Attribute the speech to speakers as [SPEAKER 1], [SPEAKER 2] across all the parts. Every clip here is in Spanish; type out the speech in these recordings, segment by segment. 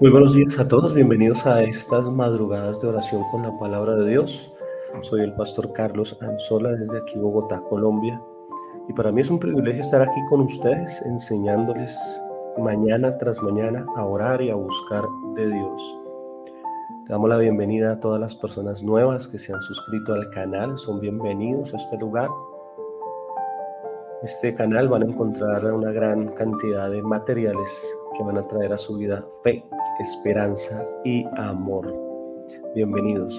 [SPEAKER 1] Muy buenos días a todos, bienvenidos a estas madrugadas de oración con la palabra de Dios. Soy el pastor Carlos Anzola desde aquí Bogotá, Colombia. Y para mí es un privilegio estar aquí con ustedes enseñándoles mañana tras mañana a orar y a buscar de Dios. damos la bienvenida a todas las personas nuevas que se han suscrito al canal, son bienvenidos a este lugar este canal van a encontrar una gran cantidad de materiales que van a traer a su vida fe, esperanza y amor. Bienvenidos.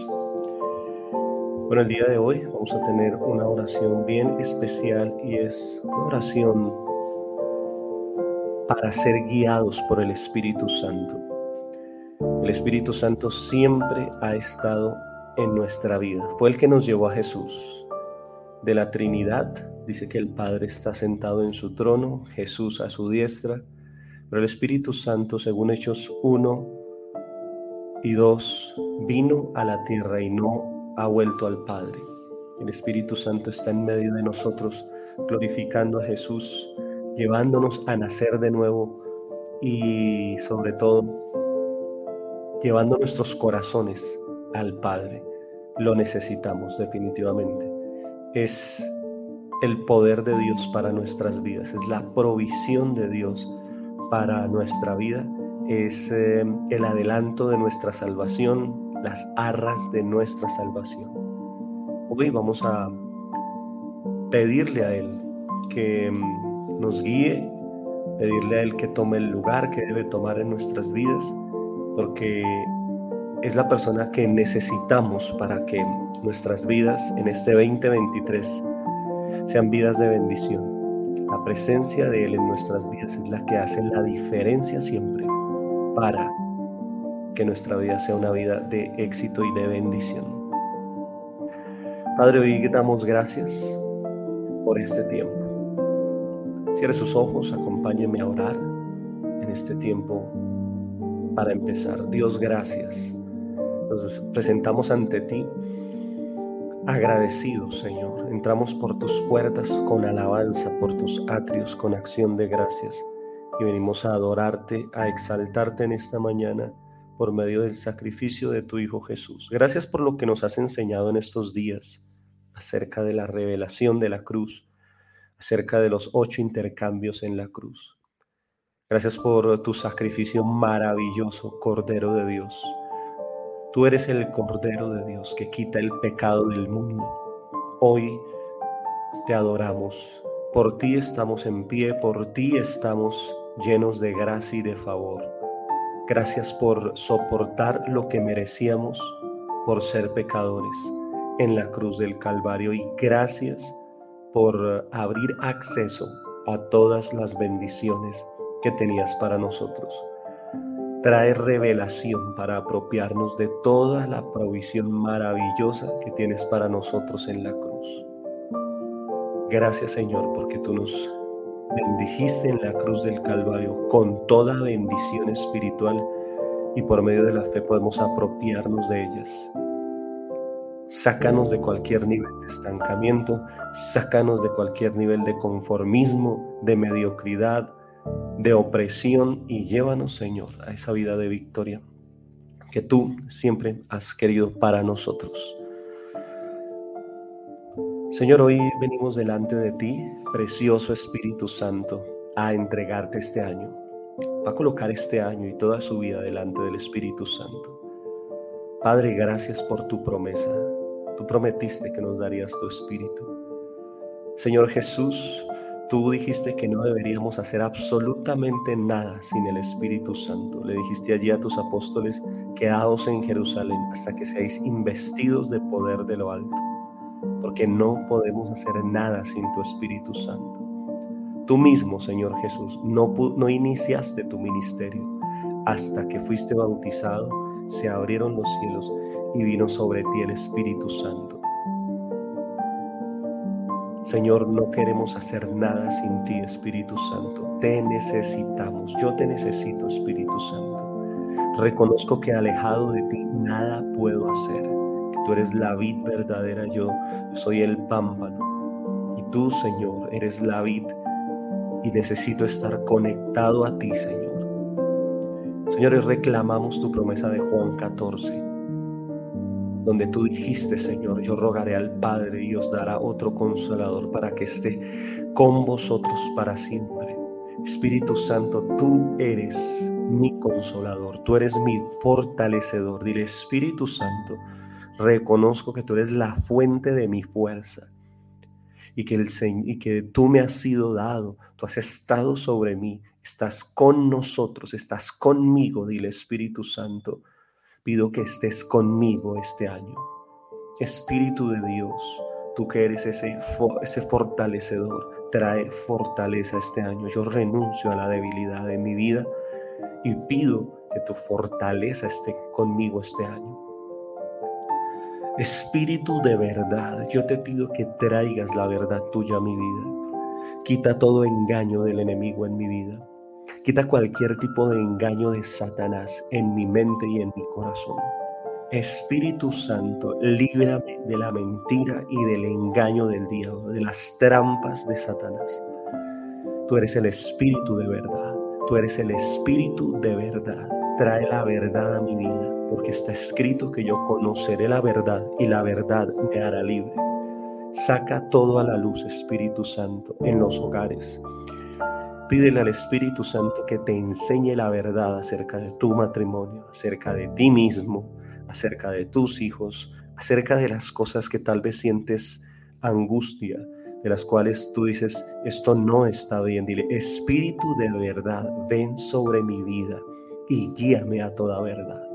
[SPEAKER 1] Bueno, el día de hoy vamos a tener una oración bien especial y es una oración para ser guiados por el Espíritu Santo. El Espíritu Santo siempre ha estado en nuestra vida. Fue el que nos llevó a Jesús. De la Trinidad Dice que el Padre está sentado en su trono, Jesús a su diestra, pero el Espíritu Santo, según Hechos 1 y 2, vino a la tierra y no ha vuelto al Padre. El Espíritu Santo está en medio de nosotros, glorificando a Jesús, llevándonos a nacer de nuevo y sobre todo llevando nuestros corazones al Padre. Lo necesitamos definitivamente. Es el poder de Dios para nuestras vidas, es la provisión de Dios para nuestra vida, es eh, el adelanto de nuestra salvación, las arras de nuestra salvación. Hoy vamos a pedirle a Él que mm, nos guíe, pedirle a Él que tome el lugar que debe tomar en nuestras vidas, porque es la persona que necesitamos para que nuestras vidas en este 2023 sean vidas de bendición. Presencia de Él en nuestras vidas es la que hace la diferencia siempre para que nuestra vida sea una vida de éxito y de bendición. Padre, hoy damos gracias por este tiempo. Cierre sus ojos, acompáñeme a orar en este tiempo para empezar. Dios, gracias. Nos presentamos ante ti agradecidos, Señor. Entramos por tus puertas con alabanza, por tus atrios con acción de gracias. Y venimos a adorarte, a exaltarte en esta mañana por medio del sacrificio de tu Hijo Jesús. Gracias por lo que nos has enseñado en estos días acerca de la revelación de la cruz, acerca de los ocho intercambios en la cruz. Gracias por tu sacrificio maravilloso, Cordero de Dios. Tú eres el Cordero de Dios que quita el pecado del mundo. Hoy te adoramos. Por ti estamos en pie, por ti estamos llenos de gracia y de favor. Gracias por soportar lo que merecíamos por ser pecadores en la cruz del Calvario y gracias por abrir acceso a todas las bendiciones que tenías para nosotros trae revelación para apropiarnos de toda la provisión maravillosa que tienes para nosotros en la cruz. Gracias Señor porque tú nos bendijiste en la cruz del Calvario con toda bendición espiritual y por medio de la fe podemos apropiarnos de ellas. Sácanos de cualquier nivel de estancamiento, sácanos de cualquier nivel de conformismo, de mediocridad, de opresión y llévanos, Señor, a esa vida de victoria que tú siempre has querido para nosotros. Señor, hoy venimos delante de ti, precioso Espíritu Santo, a entregarte este año, a colocar este año y toda su vida delante del Espíritu Santo. Padre, gracias por tu promesa. Tú prometiste que nos darías tu Espíritu. Señor Jesús, Tú dijiste que no deberíamos hacer absolutamente nada sin el Espíritu Santo. Le dijiste allí a tus apóstoles, quedaos en Jerusalén hasta que seáis investidos de poder de lo alto, porque no podemos hacer nada sin tu Espíritu Santo. Tú mismo, Señor Jesús, no, no iniciaste tu ministerio hasta que fuiste bautizado, se abrieron los cielos y vino sobre ti el Espíritu Santo Señor, no queremos hacer nada sin ti, Espíritu Santo. Te necesitamos. Yo te necesito, Espíritu Santo. Reconozco que alejado de ti nada puedo hacer. Que tú eres la vid verdadera, yo soy el pámpano. Y tú, Señor, eres la vid y necesito estar conectado a ti, Señor. Señores, reclamamos tu promesa de Juan 14, donde tú dijiste, Señor, yo rogaré al Padre y os dará otro consolador para que esté con vosotros para siempre. Espíritu Santo, tú eres mi consolador, tú eres mi fortalecedor. Dile, Espíritu Santo, reconozco que tú eres la fuente de mi fuerza y que, el, y que tú me has sido dado, tú has estado sobre mí, estás con nosotros, estás conmigo, dile Espíritu Santo, pido que estés conmigo este año. Espíritu de Dios, tú que eres ese, ese fortalecedor, trae fortaleza este año. Yo renuncio a la debilidad de mi vida y pido que tu fortaleza esté conmigo este año. Espíritu de verdad, yo te pido que traigas la verdad tuya a mi vida. Quita todo engaño del enemigo en mi vida. Quita cualquier tipo de engaño de Satanás en mi mente y en mi corazón. Espíritu Santo, líbrame de la mentira y del engaño del diablo, de las trampas de Satanás. Tú eres el Espíritu de verdad. Tú eres el Espíritu de verdad. Trae la verdad a mi vida, porque está escrito que yo conoceré la verdad y la verdad me hará libre. Saca todo a la luz, Espíritu Santo, en los hogares. Pídele al Espíritu Santo que te enseñe la verdad acerca de tu matrimonio, acerca de ti mismo, acerca de tus hijos, acerca de las cosas que tal vez sientes angustia, de las cuales tú dices, esto no está bien. Dile, Espíritu de verdad, ven sobre mi vida y guíame a toda verdad.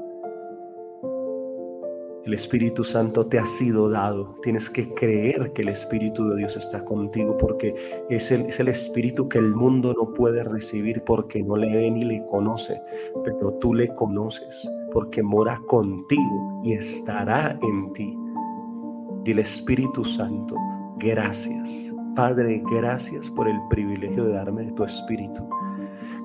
[SPEAKER 1] El Espíritu Santo te ha sido dado. Tienes que creer que el Espíritu de Dios está contigo porque es el, es el, Espíritu que el mundo no puede recibir porque no le ve ni le conoce, pero tú le conoces porque mora contigo y estará en ti. Dile Espíritu Santo, gracias. Padre, gracias por el privilegio de darme tu Espíritu.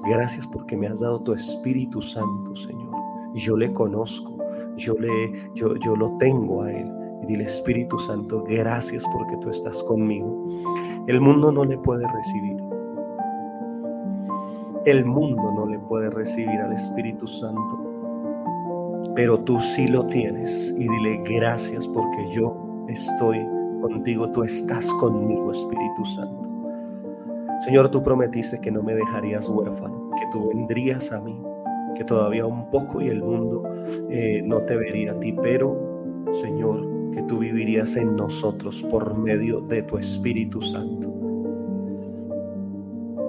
[SPEAKER 1] Gracias porque me has dado tu Espíritu Santo, Señor. Yo le conozco yo, le, yo, yo lo tengo a Él. Y dile, Espíritu Santo, gracias porque tú estás conmigo. El mundo no le puede recibir. El mundo no le puede recibir al Espíritu Santo. Pero tú sí lo tienes. Y dile, gracias porque yo estoy contigo. Tú estás conmigo, Espíritu Santo. Señor, tú prometiste que no me dejarías huérfano, que tú vendrías a mí que todavía un poco y el mundo eh, no te vería a ti, pero Señor, que tú vivirías en nosotros por medio de tu Espíritu Santo.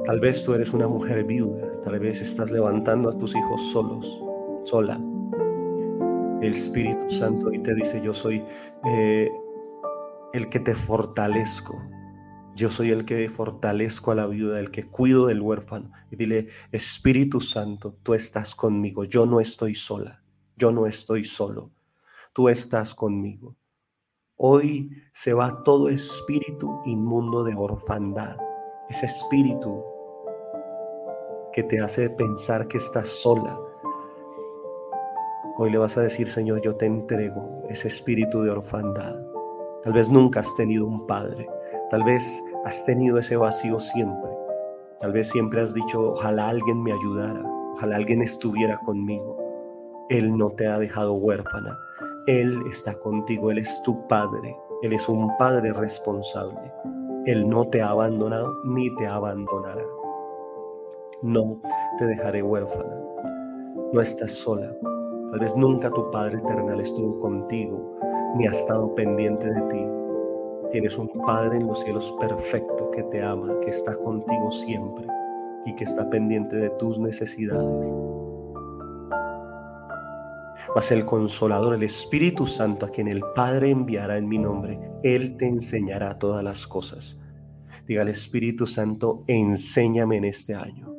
[SPEAKER 1] Tal vez tú eres una mujer viuda, tal vez estás levantando a tus hijos solos, sola. El Espíritu Santo hoy te dice, yo soy eh, el que te fortalezco, yo soy el que fortalezco a la viuda, el que cuido del huérfano. Y dile, Espíritu Santo, tú estás conmigo. Yo no estoy sola. Yo no estoy solo. Tú estás conmigo. Hoy se va todo espíritu inmundo de orfandad. Ese espíritu que te hace pensar que estás sola. Hoy le vas a decir, Señor, yo te entrego ese espíritu de orfandad. Tal vez nunca has tenido un padre Tal vez has tenido ese vacío siempre. Tal vez siempre has dicho, ojalá alguien me ayudara, ojalá alguien estuviera conmigo. Él no te ha dejado huérfana. Él está contigo, Él es tu Padre. Él es un Padre responsable. Él no te ha abandonado ni te abandonará. No te dejaré huérfana. No estás sola. Tal vez nunca tu Padre Eternal estuvo contigo ni ha estado pendiente de ti Tienes un Padre en los cielos perfecto que te ama, que está contigo siempre y que está pendiente de tus necesidades. Mas el consolador, el Espíritu Santo, a quien el Padre enviará en mi nombre, Él te enseñará todas las cosas. Diga al Espíritu Santo, enséñame en este año.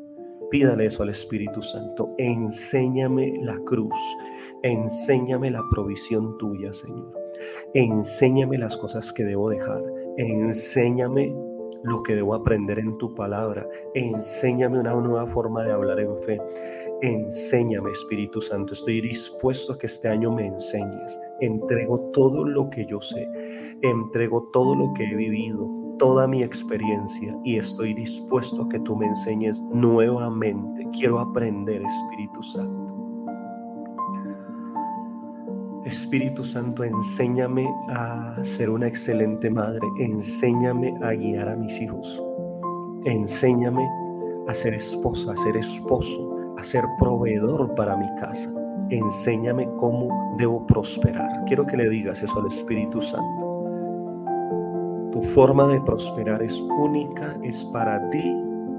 [SPEAKER 1] Pídale eso al Espíritu Santo, enséñame la cruz, enséñame la provisión tuya, Señor. Enséñame las cosas que debo dejar. Enséñame lo que debo aprender en tu palabra. Enséñame una nueva forma de hablar en fe. Enséñame, Espíritu Santo. Estoy dispuesto a que este año me enseñes. Entrego todo lo que yo sé. Entrego todo lo que he vivido, toda mi experiencia y estoy dispuesto a que tú me enseñes nuevamente. Quiero aprender, Espíritu Santo. Espíritu Santo, enséñame a ser una excelente madre, enséñame a guiar a mis hijos, enséñame a ser esposa, a ser esposo, a ser proveedor para mi casa, enséñame cómo debo prosperar. Quiero que le digas eso al Espíritu Santo. Tu forma de prosperar es única, es para ti,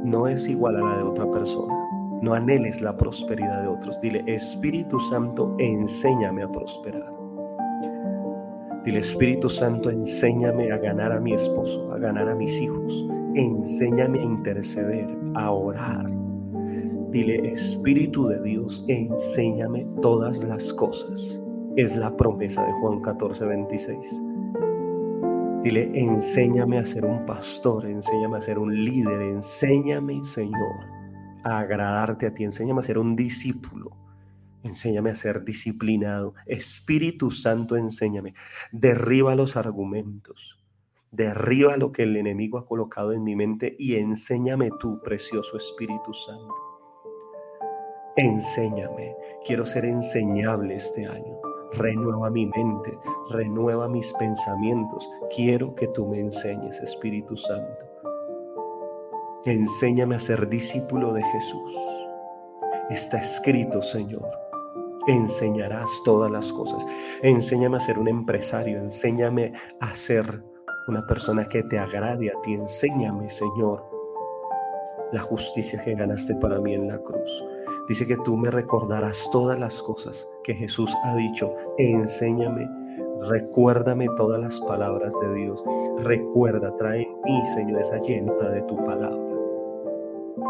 [SPEAKER 1] no es igual a la de otra persona. No anheles la prosperidad de otros. Dile, Espíritu Santo, enséñame a prosperar. Dile, Espíritu Santo, enséñame a ganar a mi esposo, a ganar a mis hijos. Enséñame a interceder, a orar. Dile, Espíritu de Dios, enséñame todas las cosas. Es la promesa de Juan 14, 26. Dile, enséñame a ser un pastor, enséñame a ser un líder, enséñame, Señor, a agradarte a ti, enséñame a ser un discípulo, enséñame a ser disciplinado. Espíritu Santo, enséñame. Derriba los argumentos, derriba lo que el enemigo ha colocado en mi mente y enséñame tú, precioso Espíritu Santo. Enséñame, quiero ser enseñable este año. Renueva mi mente, renueva mis pensamientos. Quiero que tú me enseñes, Espíritu Santo. Enséñame a ser discípulo de Jesús. Está escrito, Señor. Enseñarás todas las cosas. Enséñame a ser un empresario. Enséñame a ser una persona que te agrade a ti. Enséñame, Señor, la justicia que ganaste para mí en la cruz. Dice que tú me recordarás todas las cosas que Jesús ha dicho. Enséñame, recuérdame todas las palabras de Dios. Recuerda, trae en mí, Señor, esa llenura de tu palabra.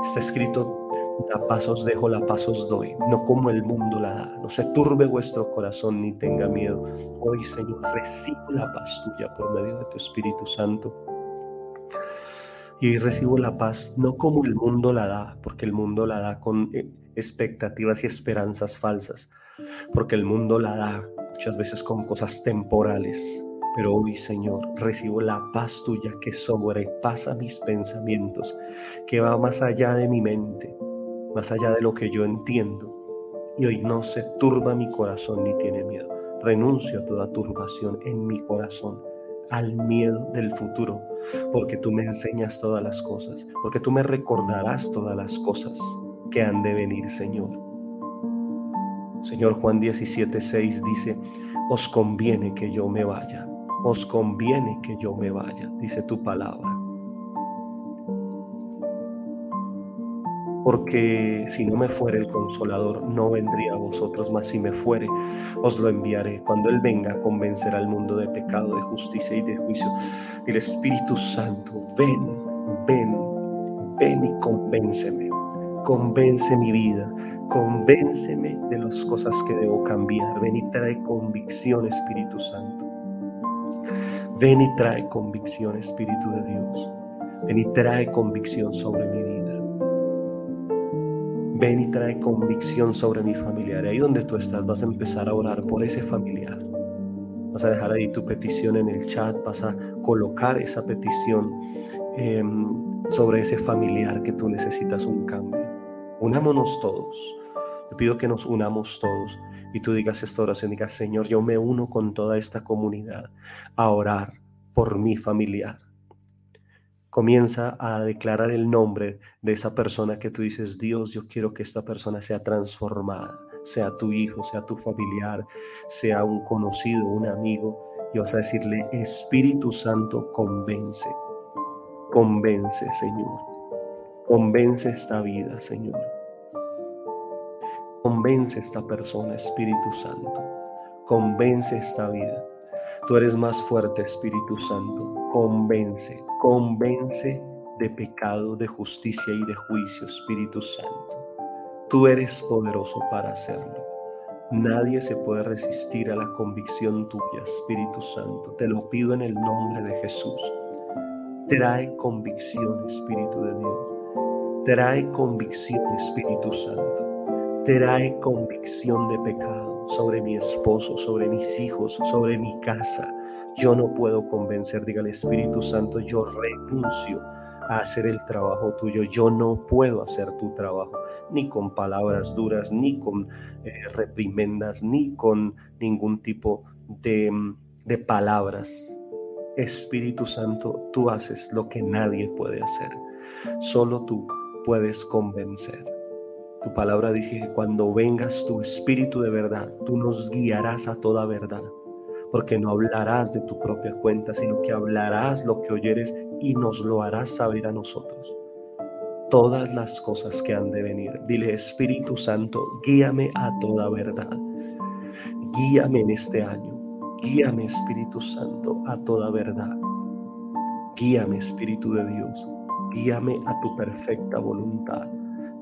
[SPEAKER 1] Está escrito, a pasos dejo, la pasos doy, no como el mundo la da. No se turbe vuestro corazón ni tenga miedo. Hoy, Señor, recibo la paz tuya por medio de tu Espíritu Santo. Y hoy recibo la paz no como el mundo la da, porque el mundo la da con eh, expectativas y esperanzas falsas, porque el mundo la da muchas veces con cosas temporales, pero hoy, Señor, recibo la paz tuya que sobrepasa mis pensamientos, que va más allá de mi mente, más allá de lo que yo entiendo. Y hoy no se turba mi corazón ni tiene miedo. Renuncio a toda turbación en mi corazón, al miedo del futuro, porque tú me enseñas todas las cosas, porque tú me recordarás todas las cosas que han de venir, Señor. Señor Juan 17, 6 dice, os conviene que yo me vaya os conviene que yo me vaya, dice tu palabra. Porque si no me fuere el consolador, no vendría a vosotros, mas si me fuere, os lo enviaré. Cuando Él venga a convencer al mundo de pecado, de justicia y de juicio, el Espíritu Santo, ven, ven, ven y convénceme. Convence mi vida, convénceme de las cosas que debo cambiar. Ven y trae convicción, Espíritu Santo. Ven y trae convicción, Espíritu de Dios. Ven y trae convicción sobre mi vida. Ven y trae convicción sobre mi familiar. Ahí donde tú estás vas a empezar a orar por ese familiar. Vas a dejar ahí tu petición en el chat, vas a colocar esa petición em, sobre ese familiar que tú necesitas un cambio. Unámonos todos. Te pido que nos unamos todos y tú digas esta oración, digas, Señor, yo me uno con toda esta comunidad a orar por mi familiar. Comienza a declarar el nombre de esa persona que tú dices, Dios, yo quiero que esta persona sea transformada, sea tu hijo, sea tu familiar, sea un conocido, un amigo, y vas a decirle, Espíritu Santo, convence, convence, Señor, convence esta vida, Señor. Convence esta persona, Espíritu Santo. Convence esta vida. Tú eres más fuerte, Espíritu Santo. Convence, convence de pecado, de justicia y de juicio, Espíritu Santo. Tú eres poderoso para hacerlo. Nadie se puede resistir a la convicción tuya, Espíritu Santo. Te lo pido en el nombre de Jesús. Trae convicción, Espíritu de Dios. Trae convicción, Espíritu Santo trae convicción de pecado sobre mi esposo, sobre mis hijos, sobre mi casa. Yo no puedo convencer, diga el Espíritu Santo, yo renuncio a hacer el trabajo tuyo. Yo no puedo hacer tu trabajo, ni con palabras duras, ni con eh, reprimendas, ni con ningún tipo de, de palabras. Espíritu Santo, tú haces lo que nadie puede hacer. Solo tú puedes convencer. Tu palabra dice que cuando vengas tu Espíritu de verdad, tú nos guiarás a toda verdad, porque no hablarás de tu propia cuenta, sino que hablarás lo que oyeres y nos lo harás saber a nosotros. Todas las cosas que han de venir. Dile, Espíritu Santo, guíame a toda verdad. Guíame en este año. Guíame, Espíritu Santo, a toda verdad. Guíame, Espíritu de Dios. Guíame a tu perfecta voluntad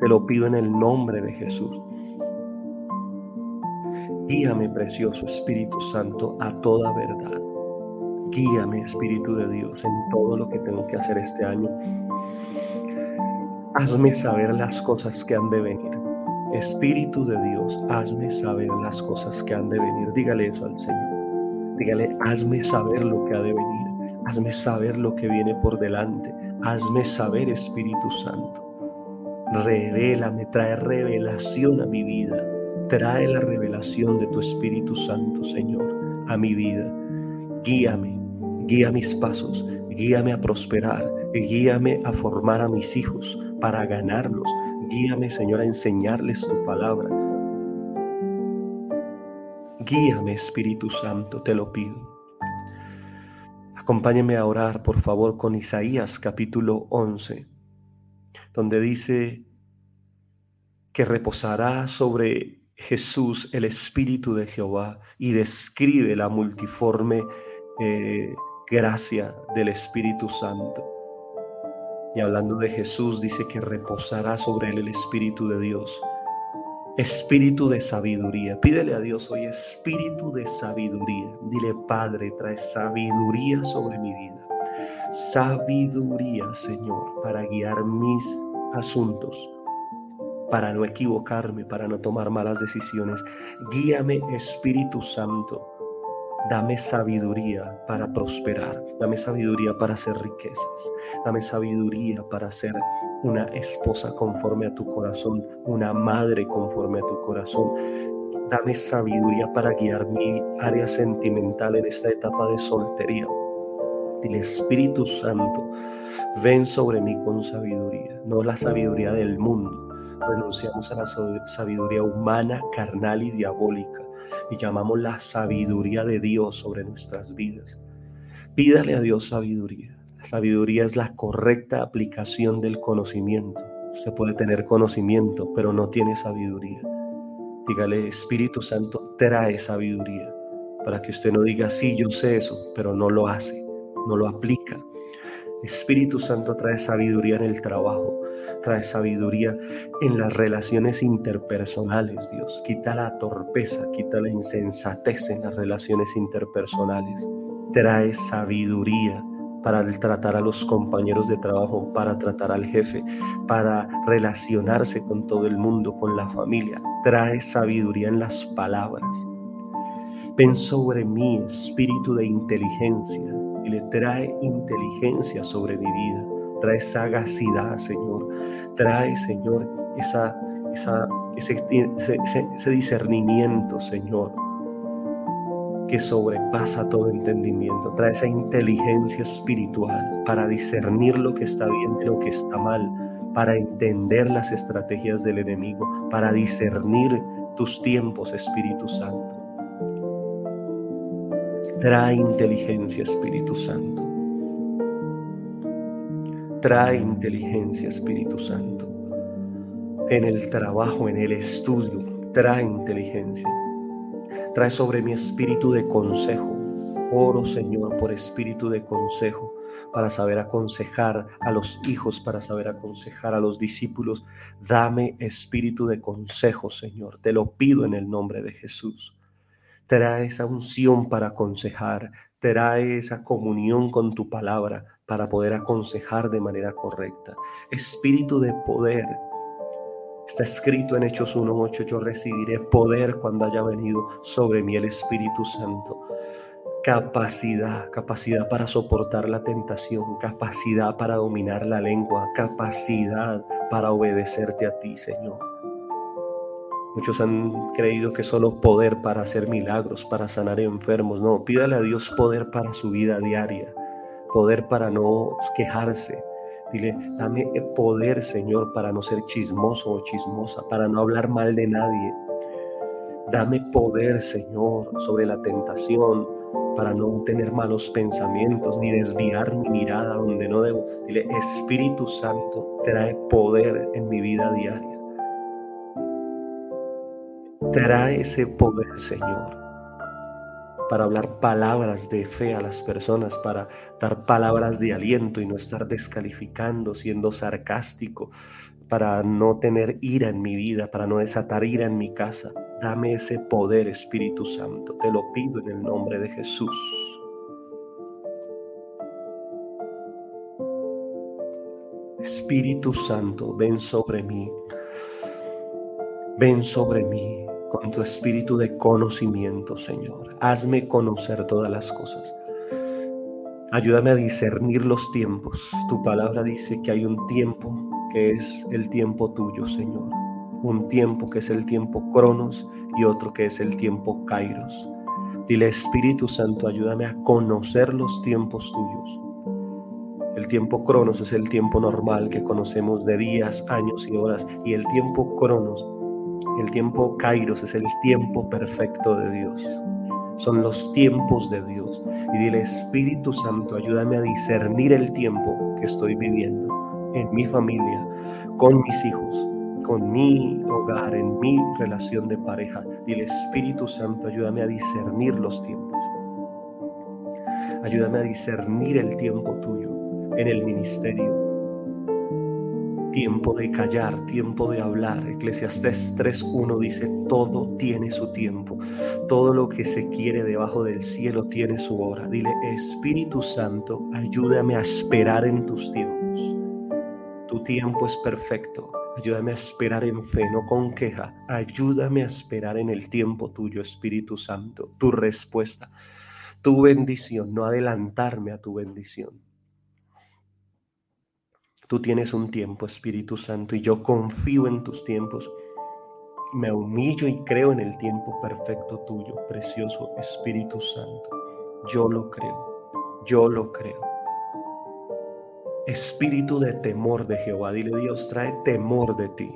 [SPEAKER 1] te lo pido en el nombre de Jesús. Guíame, precioso Espíritu Santo, a toda verdad. Guíame, Espíritu de Dios, en todo lo que tengo que hacer este año. Hazme saber las cosas que han de venir. Espíritu de Dios, hazme saber las cosas que han de venir. Dígale eso al Señor. Dígale, hazme saber lo que ha de venir. Hazme saber lo que viene por delante. Hazme saber, Espíritu Santo. Revélame, trae revelación a mi vida. Trae la revelación de tu Espíritu Santo, Señor, a mi vida. Guíame, guía mis pasos, guíame a prosperar, guíame a formar a mis hijos para ganarlos. Guíame, Señor, a enseñarles tu palabra. Guíame, Espíritu Santo, te lo pido. Acompáñame a orar, por favor, con Isaías capítulo 11 donde dice que reposará sobre Jesús el Espíritu de Jehová y describe la multiforme eh, gracia del Espíritu Santo. Y hablando de Jesús, dice que reposará sobre él el Espíritu de Dios. Espíritu de sabiduría. Pídele a Dios hoy espíritu de sabiduría. Dile, Padre, trae sabiduría sobre mi vida sabiduría, Señor, para guiar mis asuntos, para no equivocarme, para no tomar malas decisiones. Guíame, Espíritu Santo. Dame sabiduría para prosperar. Dame sabiduría para hacer riquezas. Dame sabiduría para ser una esposa conforme a tu corazón, una madre conforme a tu corazón. Dame sabiduría para guiar mi área sentimental en esta etapa de soltería el Espíritu Santo, ven sobre mí con sabiduría, no la sabiduría del mundo. Renunciamos a la sabiduría humana, carnal y diabólica y llamamos la sabiduría de Dios sobre nuestras vidas. Pídale a Dios sabiduría. La sabiduría es la correcta aplicación del conocimiento. Se puede tener conocimiento, pero no tiene sabiduría. Dígale, Espíritu Santo, trae sabiduría para que usted no diga, sí, yo sé eso, pero no lo hace no lo aplica. Espíritu Santo trae sabiduría en el trabajo, trae sabiduría en las relaciones interpersonales, Dios. Quita la torpeza, quita la insensatez en las relaciones interpersonales. Trae sabiduría para tratar a los compañeros de trabajo, para tratar al jefe, para relacionarse con todo el mundo, con la familia. Trae sabiduría en las palabras. Ven sobre mí, espíritu de inteligencia, y le trae inteligencia sobre mi vida, trae sagacidad, Señor, trae, Señor, esa, esa, ese, ese, discernimiento, Señor, que sobrepasa todo entendimiento, trae esa inteligencia espiritual para discernir lo que está bien y lo que está mal, para entender las estrategias del enemigo, para discernir tus tiempos, Espíritu Santo. Trae inteligencia, Espíritu Santo. Trae inteligencia, Espíritu Santo. En el trabajo, en el estudio, trae inteligencia. Trae sobre mi espíritu de consejo. Oro, Señor, por espíritu de consejo para saber aconsejar a los hijos, para saber aconsejar a los discípulos. Dame espíritu de consejo, Señor. Te lo pido en el nombre de Jesús trae esa unción para aconsejar, trae esa comunión con tu palabra para poder aconsejar de manera correcta. Espíritu de poder. Está escrito en Hechos 1.8, yo recibiré poder cuando haya venido sobre mí el Espíritu Santo. capacidad, capacidad para soportar la tentación, capacidad para dominar la lengua, capacidad para obedecerte a ti, Señor. Muchos han creído que solo poder para hacer milagros, para sanar enfermos. No, pídale a Dios poder para su vida diaria, poder para no quejarse. Dile, dame poder, Señor, para no ser chismoso o chismosa, para no hablar mal de nadie. Dame poder, Señor, sobre la tentación, para no tener malos pensamientos ni desviar mi mirada donde no debo. Dile, Espíritu Santo, trae poder en mi vida diaria. Trae ese poder, Señor, para hablar palabras de fe a las personas, para dar palabras de aliento y no estar descalificando, siendo sarcástico, para no tener ira en mi vida, para no desatar ira en mi casa. Dame ese poder, Espíritu Santo. Te lo pido en el nombre de Jesús. Espíritu Santo, ven sobre mí. Ven sobre mí con tu espíritu de conocimiento, Señor. Hazme conocer todas las cosas. Ayúdame a discernir los tiempos. Tu palabra dice que hay un tiempo que es el tiempo tuyo, Señor. Un tiempo que es el tiempo Cronos y otro que es el tiempo Kairos. Dile Espíritu Santo, ayúdame a conocer los tiempos tuyos. El tiempo Cronos es el tiempo normal que conocemos de días, años y horas. Y el tiempo Cronos el tiempo Kairos es el tiempo perfecto de Dios. Son los tiempos de Dios. Y dile, Espíritu Santo, ayúdame a discernir el tiempo que estoy viviendo en mi familia, con mis hijos, con mi hogar, en mi relación de pareja. Dile, Espíritu Santo, ayúdame a discernir los tiempos. Ayúdame a discernir el tiempo tuyo en el ministerio, tiempo de callar, tiempo de hablar. Eclesiastés 3.1 dice, todo tiene su tiempo, todo lo que se quiere debajo del cielo tiene su hora. Dile, Espíritu Santo, ayúdame a esperar en tus tiempos. Tu tiempo es perfecto. Ayúdame a esperar en fe, no con queja. Ayúdame a esperar en el tiempo tuyo, Espíritu Santo, tu respuesta, tu bendición, no adelantarme a tu bendición. Tú tienes un tiempo, Espíritu Santo, y yo confío en tus tiempos. Me humillo y creo en el tiempo perfecto tuyo, precioso Espíritu Santo. Yo lo creo, yo lo creo. Espíritu de temor de Jehová, dile Dios, trae temor de ti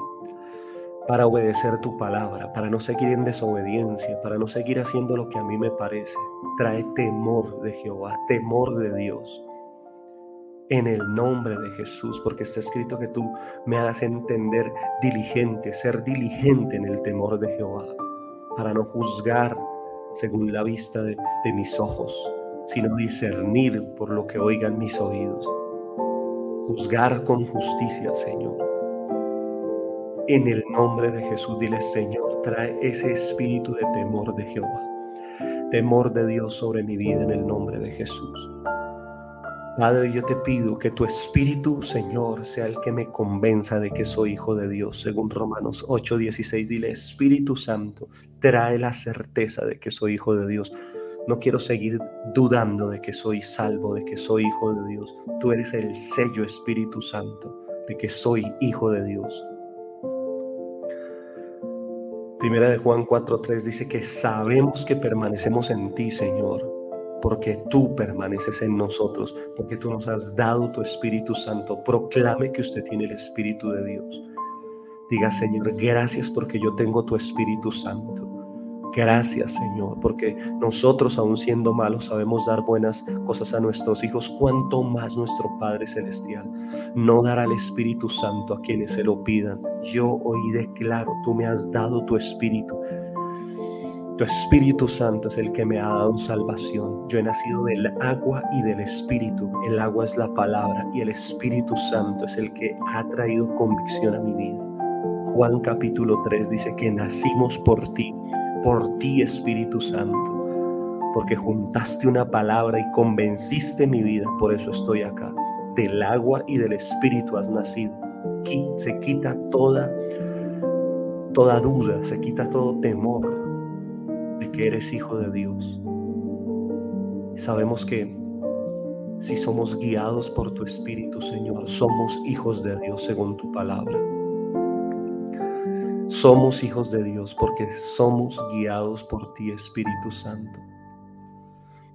[SPEAKER 1] para obedecer tu palabra, para no seguir en desobediencia, para no seguir haciendo lo que a mí me parece. Trae temor de Jehová, temor de Dios en el nombre de Jesús, porque está escrito que tú me hagas entender diligente, ser diligente en el temor de Jehová, para no juzgar según la vista de, mis ojos, sino discernir por lo que oigan mis oídos. Juzgar con justicia, Señor. En el nombre de Jesús, dile, Señor, trae ese espíritu de temor de Jehová, temor de Dios sobre mi vida en el nombre de Jesús. Padre, yo te pido que tu Espíritu, Señor, sea el que me convenza de que soy hijo de Dios, según Romanos 8:16. Dile, Espíritu Santo, trae la certeza de que soy hijo de Dios. No quiero seguir dudando de que soy salvo, de que soy hijo de Dios. Tú eres el sello, Espíritu Santo, de que soy hijo de Dios. Primera de Juan 4:3 dice que sabemos que permanecemos en ti, Señor porque tú permaneces en nosotros, porque tú nos has dado tu Espíritu Santo. Proclame que usted tiene el Espíritu de Dios. Diga, Señor, gracias porque yo tengo tu Espíritu Santo. Gracias, Señor, porque nosotros, aun siendo malos, sabemos dar buenas cosas a nuestros hijos, cuanto más nuestro Padre Celestial no dará el Espíritu Santo a quienes se lo pidan. Yo hoy declaro, tú me has dado tu Espíritu tu Espíritu Santo es el que me ha dado salvación. Yo he nacido del agua y del Espíritu. El agua es la palabra y el Espíritu Santo es el que ha traído convicción a mi vida. Juan capítulo 3 dice que nacimos por ti, por ti Espíritu Santo, porque juntaste una palabra y convenciste mi vida, por eso estoy acá. Del agua y del Espíritu has nacido. Se quita toda toda duda, se quita todo temor, de que eres hijo de Dios. Sabemos que si somos guiados por tu Espíritu, Señor, somos hijos de Dios según tu palabra. Somos hijos de Dios porque somos guiados por ti, Espíritu Santo.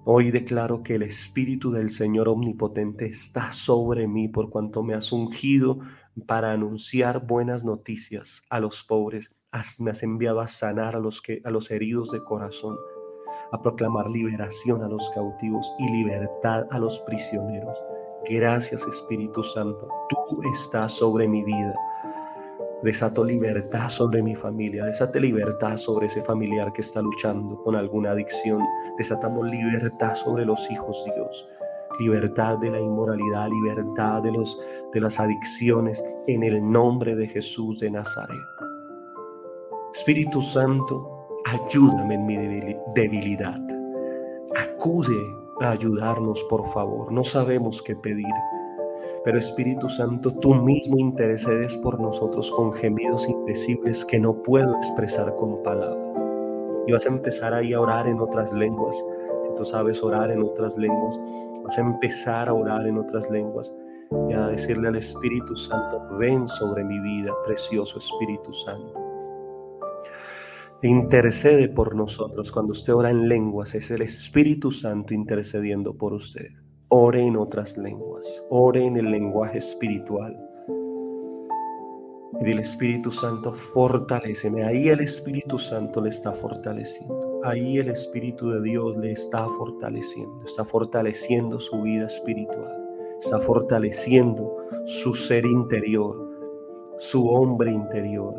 [SPEAKER 1] Hoy declaro que el Espíritu del Señor Omnipotente está sobre mí por cuanto me has ungido para anunciar buenas noticias a los pobres. Me has enviado a sanar a los, que, a los heridos de corazón, a proclamar liberación a los cautivos y libertad a los prisioneros. Gracias Espíritu Santo, tú estás sobre mi vida Desato libertad sobre mi familia, desate libertad sobre ese familiar que está luchando con alguna adicción. Desatamos libertad sobre los hijos, Dios. Libertad de la inmoralidad, libertad de, los, de las adicciones en el nombre de Jesús de Nazaret. Espíritu Santo, ayúdame en mi debilidad. Acude a ayudarnos, por favor. No sabemos qué pedir pero Espíritu Santo, tú mismo intercedes por nosotros con gemidos indecibles que no puedo expresar con palabras. Y vas a empezar ahí a orar en otras lenguas. Si tú sabes orar en otras lenguas, vas a empezar a orar en otras lenguas y a decirle al Espíritu Santo, ven sobre mi vida, precioso Espíritu Santo. E intercede por nosotros. Cuando usted ora en lenguas, es el Espíritu Santo intercediendo por usted. Ore en otras lenguas, ore en el lenguaje espiritual. Y dile Espíritu Santo, fortaleceme. Ahí el Espíritu Santo le está fortaleciendo. Ahí el Espíritu de Dios le está fortaleciendo. Está fortaleciendo su vida espiritual. Está fortaleciendo su ser interior, su hombre interior.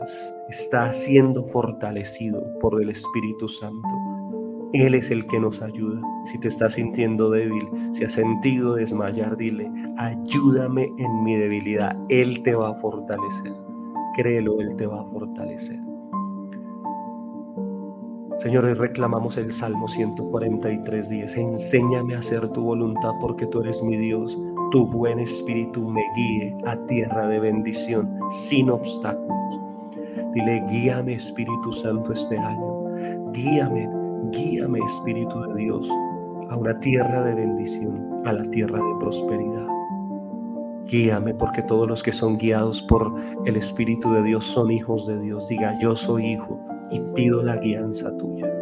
[SPEAKER 1] Está siendo fortalecido por el Espíritu Santo. Él es el que nos ayuda. Si te estás sintiendo débil, si has sentido desmayar, dile, ayúdame en mi debilidad. Él te va a fortalecer. Créelo, Él te va a fortalecer. Señor, hoy reclamamos el Salmo 143, 10. Enséñame a hacer tu voluntad porque tú eres mi Dios. Tu buen espíritu me guíe a tierra de bendición, sin obstáculos. Dile, guíame Espíritu Santo este año. Guíame Guíame, Espíritu de Dios, a una tierra de bendición, a la tierra de prosperidad. Guíame porque todos los que son guiados por el Espíritu de Dios son hijos de Dios. Diga, yo soy hijo y pido la guianza tuya.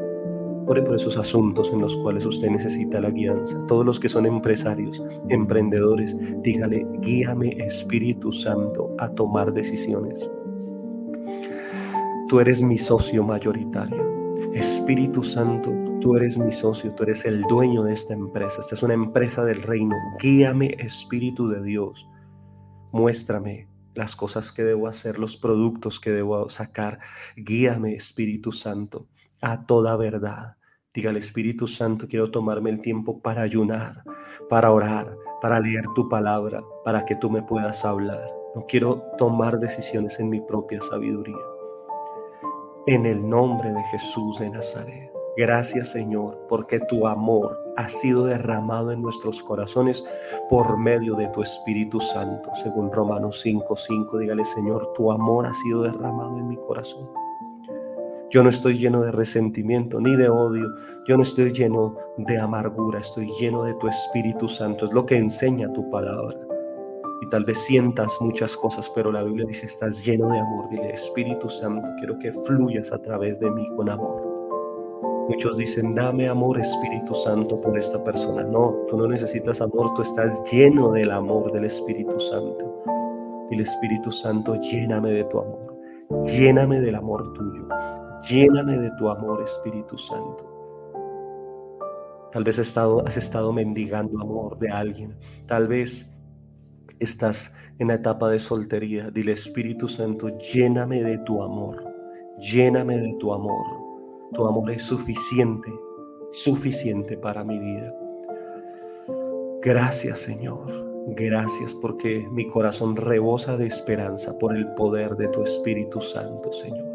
[SPEAKER 1] Por esos asuntos en los cuales usted necesita la guianza. Todos los que son empresarios, emprendedores, dígale, guíame Espíritu Santo a tomar decisiones. Tú eres mi socio mayoritario. Espíritu Santo, tú eres mi socio, tú eres el dueño de esta empresa. Esta es una empresa del reino. Guíame, Espíritu de Dios. Muéstrame las cosas que debo hacer, los productos que debo sacar. Guíame, Espíritu Santo, a toda verdad. Dígale, Espíritu Santo, quiero tomarme el tiempo para ayunar, para orar, para leer tu palabra, para que tú me puedas hablar. No quiero tomar decisiones en mi propia sabiduría en el nombre de Jesús de Nazaret. Gracias Señor, porque tu amor ha sido derramado en nuestros corazones por medio de tu Espíritu Santo. Según Romanos 5:5, dígale Señor, tu amor ha sido derramado en mi corazón. Yo no estoy lleno de resentimiento ni de odio, yo no estoy lleno de amargura, estoy lleno de tu Espíritu Santo. Es lo que enseña tu palabra y tal vez sientas muchas cosas, pero la Biblia dice, estás lleno de amor. Dile, Espíritu Santo, quiero que fluyas a través de mí con amor. Muchos dicen, dame amor, Espíritu Santo, por esta persona. No, tú no necesitas amor, tú estás lleno del amor del Espíritu Santo. Dile, Espíritu Santo, lléname de tu amor. Lléname del amor tuyo. Lléname de tu amor, Espíritu Santo. Tal vez has estado, has estado mendigando amor de alguien. Tal vez estás en la etapa de soltería, dile Espíritu Santo, lléname de tu amor, lléname de tu amor. Tu amor es suficiente, suficiente para mi vida. Gracias Señor, gracias porque mi corazón rebosa de esperanza por el poder de tu Espíritu Santo, Señor.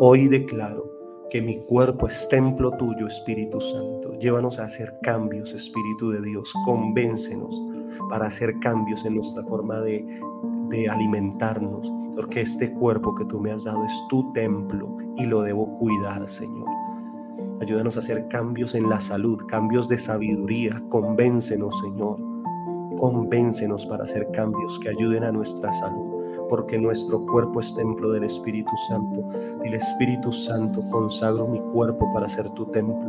[SPEAKER 1] Hoy declaro que mi cuerpo es templo tuyo, Espíritu Santo. Llévanos a hacer cambios, Espíritu de Dios. Convéncenos para hacer cambios en nuestra forma de, alimentarnos, porque este cuerpo que tú me has dado es tu templo y lo debo cuidar, Señor. Ayúdanos a hacer cambios en la salud, cambios de sabiduría. Convéncenos, Señor. Convéncenos para hacer cambios que ayuden a nuestra salud, porque nuestro cuerpo es templo del Espíritu Santo. El Espíritu Santo, consagro mi cuerpo para ser tu templo.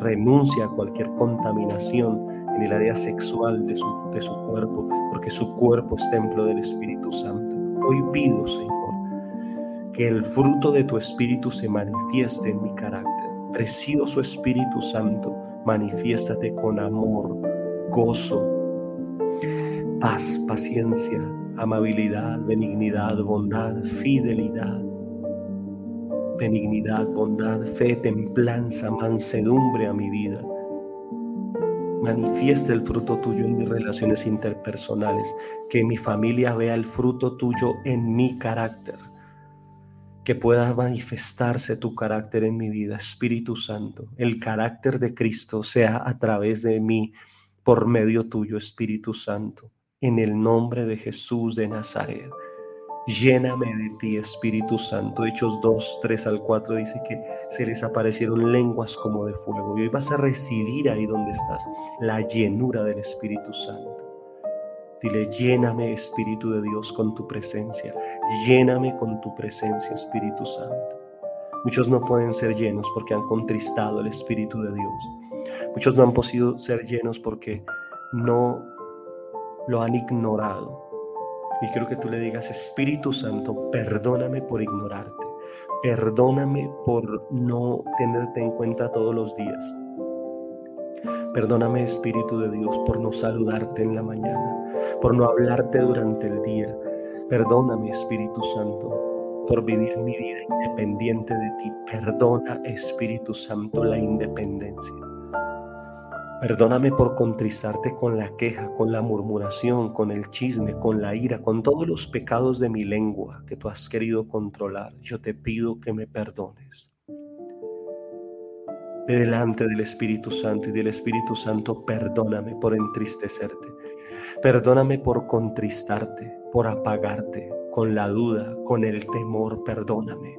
[SPEAKER 1] Renuncia a cualquier contaminación en el área sexual de su, de su cuerpo, porque su cuerpo es templo del Espíritu Santo. Hoy pido, Señor, que el fruto de tu Espíritu se manifieste en mi carácter. Presido su Espíritu Santo, manifiéstate con amor, gozo, paz, paciencia, amabilidad, benignidad, bondad, fidelidad, benignidad, bondad, fe, templanza, mansedumbre a mi vida. Manifieste el fruto tuyo en mis relaciones interpersonales, que mi familia vea el fruto tuyo en mi carácter, que pueda manifestarse tu carácter en mi vida, Espíritu Santo, el carácter de Cristo sea a través de mí, por medio tuyo, Espíritu Santo, en el nombre de Jesús de Nazaret. Lléname de ti, Espíritu Santo. Hechos 2, 3 al 4 dice que se les aparecieron lenguas como de fuego. Y hoy vas a recibir ahí donde estás la llenura del Espíritu Santo. Dile, lléname, Espíritu de Dios, con tu presencia. Lléname con tu presencia, Espíritu Santo. Muchos no pueden ser llenos porque han contristado el Espíritu de Dios. Muchos no han podido ser llenos porque no lo han ignorado y quiero que tú le digas, Espíritu Santo, perdóname por ignorarte. Perdóname por no tenerte en cuenta todos los días. Perdóname, Espíritu de Dios, por no saludarte en la mañana, por no hablarte durante el día. Perdóname, Espíritu Santo, por vivir mi vida independiente de ti. Perdona, Espíritu Santo, la independencia. Perdóname por contristarte con la queja, con la murmuración, con el chisme, con la ira, con todos los pecados de mi lengua que tú has querido controlar. Yo te pido que me perdones. Ve delante del Espíritu Santo y del Espíritu Santo perdóname por entristecerte. Perdóname por contristarte, por apagarte con la duda, con el temor. Perdóname.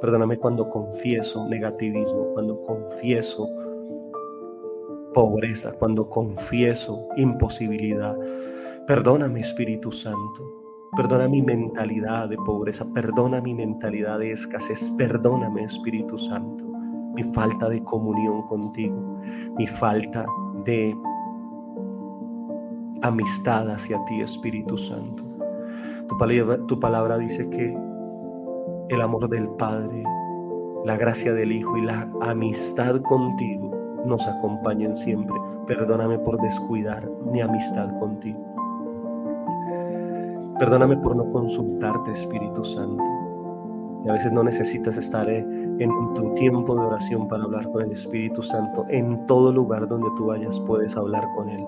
[SPEAKER 1] Perdóname cuando confieso negativismo, cuando confieso pobreza, cuando confieso imposibilidad. Perdona Espíritu Santo. Perdona mi mentalidad de pobreza, perdona mi mentalidad de escasez, perdóname Espíritu Santo, mi falta de comunión contigo, mi falta de amistad hacia ti Espíritu Santo. Tu palabra, tu palabra dice que el amor del Padre, la gracia del Hijo y la amistad contigo nos acompañen siempre. Perdóname por descuidar mi amistad contigo. Perdóname por no consultarte, Espíritu Santo. Y a veces no necesitas estar eh, en tu tiempo de oración para hablar con el Espíritu Santo. En todo lugar donde tú vayas puedes hablar con Él.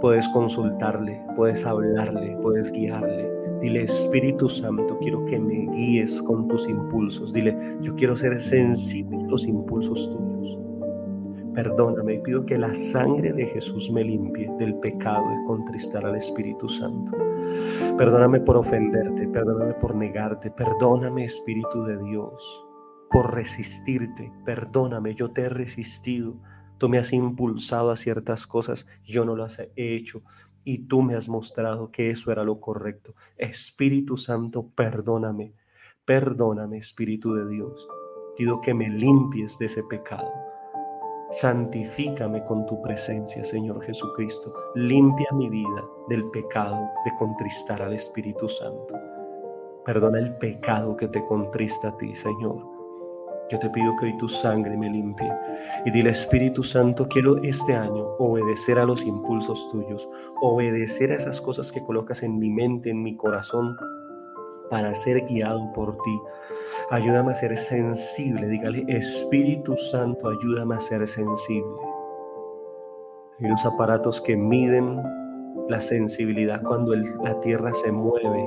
[SPEAKER 1] Puedes consultarle, puedes hablarle, puedes guiarle. Dile, Espíritu Santo, quiero que me guíes con tus impulsos. Dile, yo quiero ser sensible a los impulsos tuyos. Perdóname y pido que la sangre de Jesús me limpie del pecado de contristar al Espíritu Santo. Perdóname por ofenderte, perdóname por negarte, perdóname Espíritu de Dios por resistirte, perdóname, yo te he resistido, tú me has impulsado a ciertas cosas, yo no las he hecho y tú me has mostrado que eso era lo correcto. Espíritu Santo, perdóname, perdóname Espíritu de Dios, pido que me limpies de ese pecado Santifícame con tu presencia, Señor Jesucristo. Limpia mi vida del pecado de contristar al Espíritu Santo. Perdona el pecado que te contrista a ti, Señor. Yo te pido que hoy tu sangre me limpie. Y dile, Espíritu Santo, quiero este año obedecer a los impulsos tuyos, obedecer a esas cosas que colocas en mi mente, en mi corazón, para ser guiado por ti Ayúdame a ser sensible. Dígale, Espíritu Santo, ayúdame a ser sensible. Hay unos aparatos que miden la sensibilidad cuando la tierra se mueve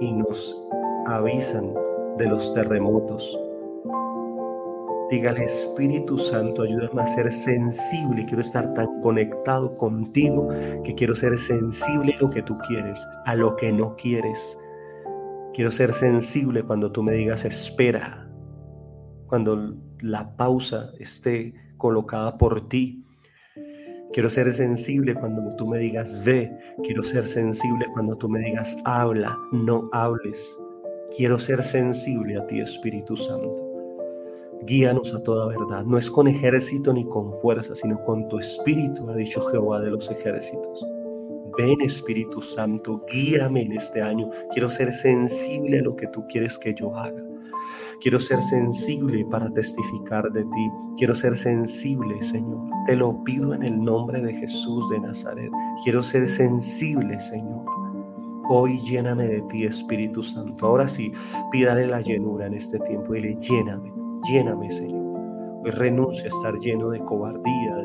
[SPEAKER 1] y nos avisan de los terremotos. Dígale, Espíritu Santo, ayúdame a ser sensible. Quiero estar tan conectado contigo que quiero ser sensible a lo que tú quieres, a lo que no quieres, Quiero ser sensible cuando tú me digas espera. Cuando la pausa esté colocada por ti. Quiero ser sensible cuando tú me digas ve. Quiero ser sensible cuando tú me digas habla, no hables. Quiero ser sensible a ti, Espíritu Santo. Guíanos a toda verdad. No es con ejército ni con fuerza, sino con tu espíritu, ha dicho Jehová de los ejércitos. Ven Espíritu Santo, guíame en este año. Quiero ser sensible a lo que tú quieres que yo haga. Quiero ser sensible para testificar de ti. Quiero ser sensible, Señor. Te lo pido en el nombre de Jesús de Nazaret. Quiero ser sensible, Señor. Hoy lléname de ti, Espíritu Santo. Ahora sí, pídale la llenura en este tiempo y le lléname, lléname, Señor. Hoy renuncio a estar lleno de cobardía,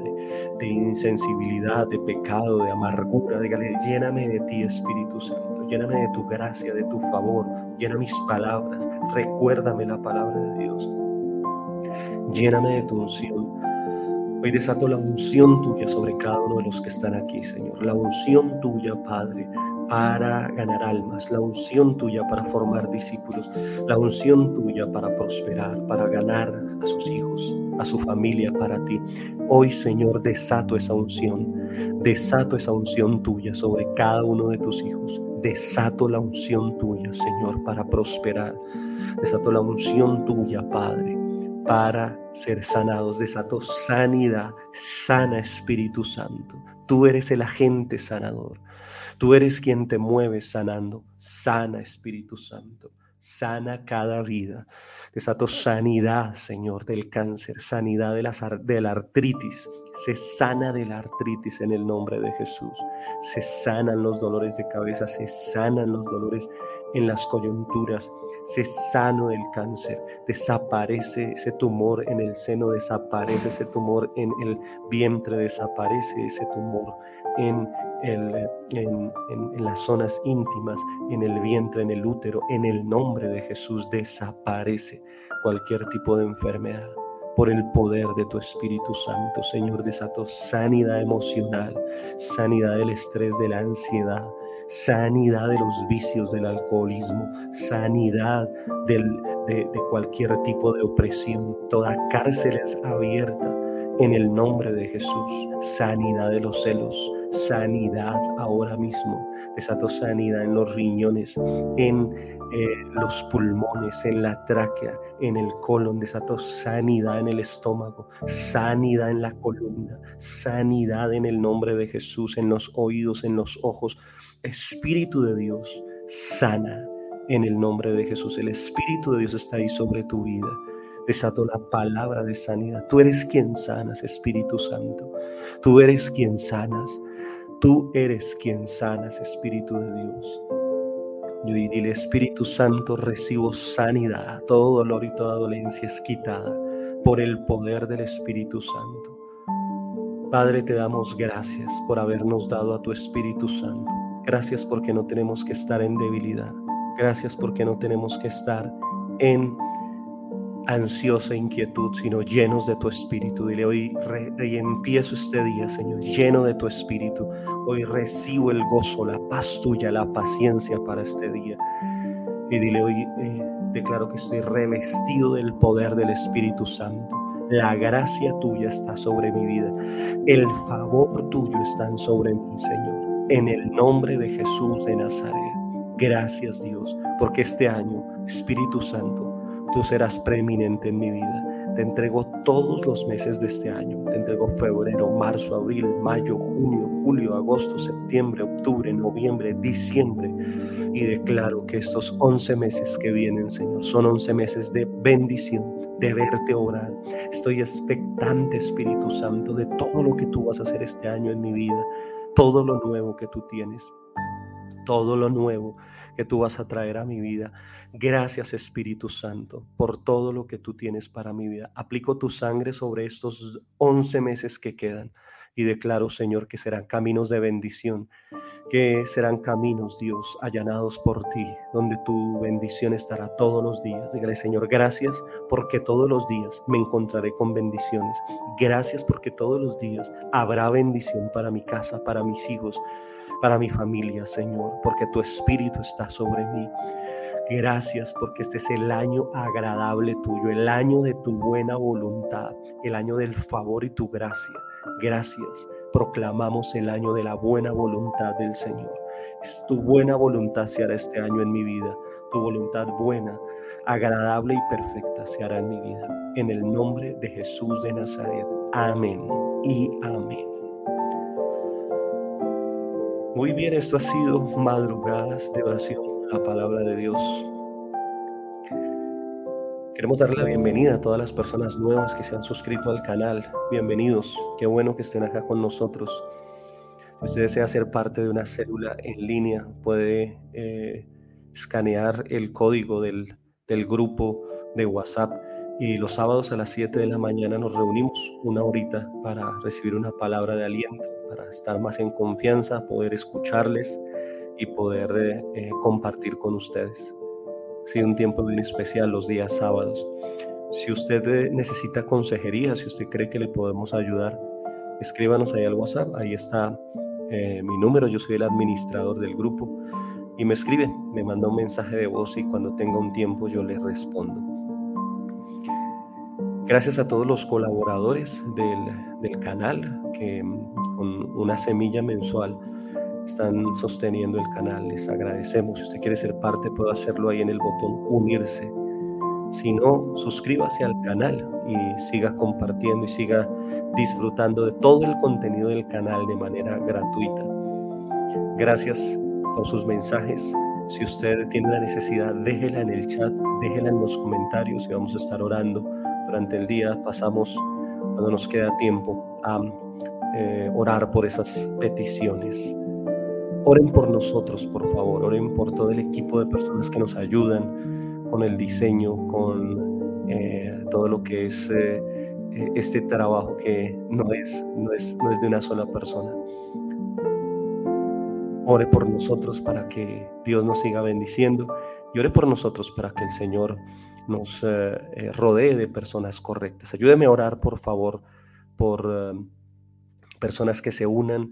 [SPEAKER 1] de, insensibilidad, de pecado, de amargura. Dígale, lléname de ti, Espíritu Santo. Lléname de tu gracia, de tu favor. Llena mis palabras. Recuérdame la palabra de Dios. Lléname de tu unción. Hoy desato la unción tuya sobre cada uno de los que están aquí, Señor. La unción tuya, Padre, para ganar almas, la unción tuya para formar discípulos, la unción tuya para prosperar, para ganar a sus hijos, a su familia para ti. Hoy, Señor, desato esa unción, desato esa unción tuya sobre cada uno de tus hijos. Desato la unción tuya, Señor, para prosperar. Desato la unción tuya, Padre, para ser sanados. Desato sanidad, sana Espíritu Santo. Tú eres el agente sanador. Tú eres quien te mueves sanando. Sana Espíritu Santo. Sana cada vida. Desato sanidad, Señor, del cáncer, sanidad de, de la artritis. Se sana de la artritis en el nombre de Jesús. Se sanan los dolores de cabeza, se sanan los dolores en las coyunturas, se sano del cáncer, desaparece ese tumor en el seno, desaparece ese tumor en el vientre, desaparece ese tumor en en, las zonas íntimas, en el vientre, en el útero, en el nombre de Jesús desaparece cualquier tipo de enfermedad. Por el poder de tu Espíritu Santo, Señor, desato sanidad emocional, sanidad del estrés, de la ansiedad, sanidad de los vicios del alcoholismo, sanidad de, cualquier tipo de opresión. Toda cárcel es abierta en el nombre de Jesús. Sanidad de los celos, sanidad ahora mismo. Desato sanidad en los riñones, en eh, los pulmones, en la tráquea, en el colon. Desato sanidad en el estómago, sanidad en la columna, sanidad en el nombre de Jesús, en los oídos, en los ojos. Espíritu de Dios, sana en el nombre de Jesús. El Espíritu de Dios está ahí sobre tu vida. Desato la palabra de sanidad. Tú eres quien sanas, Espíritu Santo. Tú eres quien sanas. Tú eres quien sanas, Espíritu de Dios. Y dile, Espíritu Santo, recibo sanidad. Todo dolor y toda dolencia es quitada por el poder del Espíritu Santo. Padre, te damos gracias por habernos dado a tu Espíritu Santo. Gracias porque no tenemos que estar en debilidad. Gracias porque no tenemos que estar en ansiosa inquietud, sino llenos de tu espíritu. Dile, hoy, empiezo este día, Señor, lleno de tu espíritu. Hoy recibo el gozo, la paz tuya, la paciencia para este día. Y dile, hoy eh, declaro que estoy revestido del poder del Espíritu Santo. La gracia tuya está sobre mi vida. El favor tuyo está sobre mí, Señor. En el nombre de Jesús de Nazaret. Gracias Dios, porque este año, Espíritu Santo, tú serás preeminente en mi vida. Te entrego todos los meses de este año. Te entrego febrero, marzo, abril, mayo, junio, julio, agosto, septiembre, octubre, noviembre, diciembre. Y declaro que estos 11 meses que vienen, Señor, son 11 meses de bendición, de verte orar. Estoy expectante, Espíritu Santo, de todo lo que tú vas a hacer este año en mi vida, todo lo nuevo que tú tienes, todo lo nuevo que tú vas a traer a mi vida. Gracias Espíritu Santo por todo lo que tú tienes para mi vida. Aplico tu sangre sobre estos 11 meses que quedan y declaro, Señor, que serán caminos de bendición, que serán caminos, Dios, allanados por ti, donde tu bendición estará todos los días. Dígale, Señor, gracias porque todos los días me encontraré con bendiciones. Gracias porque todos los días habrá bendición para mi casa, para mis hijos, para mi familia, Señor, porque tu espíritu está sobre mí. Gracias porque este es el año agradable tuyo, el año de tu buena voluntad, el año del favor y tu gracia. Gracias. Proclamamos el año de la buena voluntad del Señor. Es tu buena voluntad se hará este año en mi vida. Tu voluntad buena, agradable y perfecta se hará en mi vida. En el nombre de Jesús de Nazaret. Amén y amén. Muy bien, esto ha sido madrugadas de oración, la palabra de Dios. Queremos darle la bienvenida a todas las personas nuevas que se han suscrito al canal. Bienvenidos, qué bueno que estén acá con nosotros. Si usted desea ser parte de una célula en línea, puede eh, escanear el código del, del grupo de WhatsApp y los sábados a las 7 de la mañana nos reunimos una horita para recibir una palabra de aliento para estar más en confianza, poder escucharles y poder eh, eh, compartir con ustedes. Sido un tiempo bien especial los días sábados. Si usted eh, necesita consejería, si usted cree que le podemos ayudar, escríbanos ahí al WhatsApp, ahí está mi número, yo soy el administrador del grupo y me escribe, me manda un mensaje de voz y cuando tenga un tiempo yo le respondo. Gracias a todos los colaboradores del, canal que mm, con una semilla mensual están sosteniendo el canal. Les agradecemos. Si usted quiere ser parte, puede hacerlo ahí en el botón unirse. Si no, suscríbase al canal y siga compartiendo y siga disfrutando de todo el contenido del canal de manera gratuita. Gracias por sus mensajes. Si usted tiene una necesidad, déjela en el chat, déjela en los comentarios y vamos a estar orando durante el día pasamos, cuando nos queda tiempo, a eh, orar por esas peticiones. Oren por nosotros, por favor, oren por todo el equipo de personas que nos ayudan con el diseño, con eh, todo lo que es eh, este trabajo que no es, no, es, no es de una sola persona. Ore por nosotros para que Dios nos siga bendiciendo y ore por nosotros para que el Señor nos eh, eh, rodee de personas correctas. Ayúdeme a orar, por favor, por eh, personas que se unan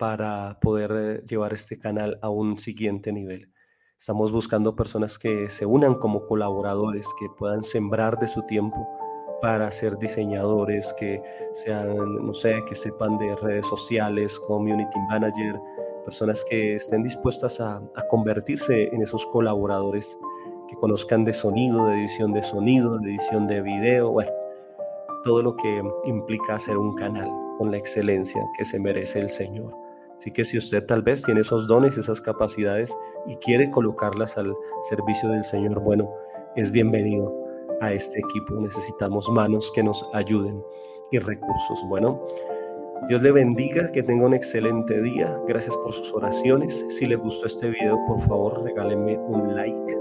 [SPEAKER 1] para poder llevar este canal a un siguiente nivel. Estamos buscando personas que se unan como colaboradores, que puedan sembrar de su tiempo para ser diseñadores, que sean, no sé, que sepan de redes sociales, community manager, personas que estén dispuestas a, a convertirse en esos colaboradores que conozcan de sonido, de edición de sonido, de edición de video, bueno, todo lo que implica hacer un canal con la excelencia que se merece el Señor. Así que si usted tal vez tiene esos dones, esas capacidades y quiere colocarlas al servicio del Señor, bueno, es bienvenido a este equipo. Necesitamos manos que nos ayuden y recursos. Bueno, Dios le bendiga, que tenga un excelente día. Gracias por sus oraciones. Si le gustó este video, por favor, regálenme un like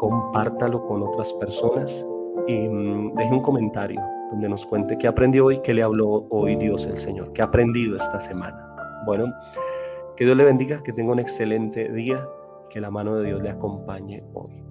[SPEAKER 1] compártalo con otras personas y mm, deje un comentario donde nos cuente qué aprendió hoy, qué le habló hoy Dios el Señor, qué ha aprendido esta semana. Bueno, que Dios le bendiga, que tenga un excelente día, que la mano de Dios le acompañe hoy.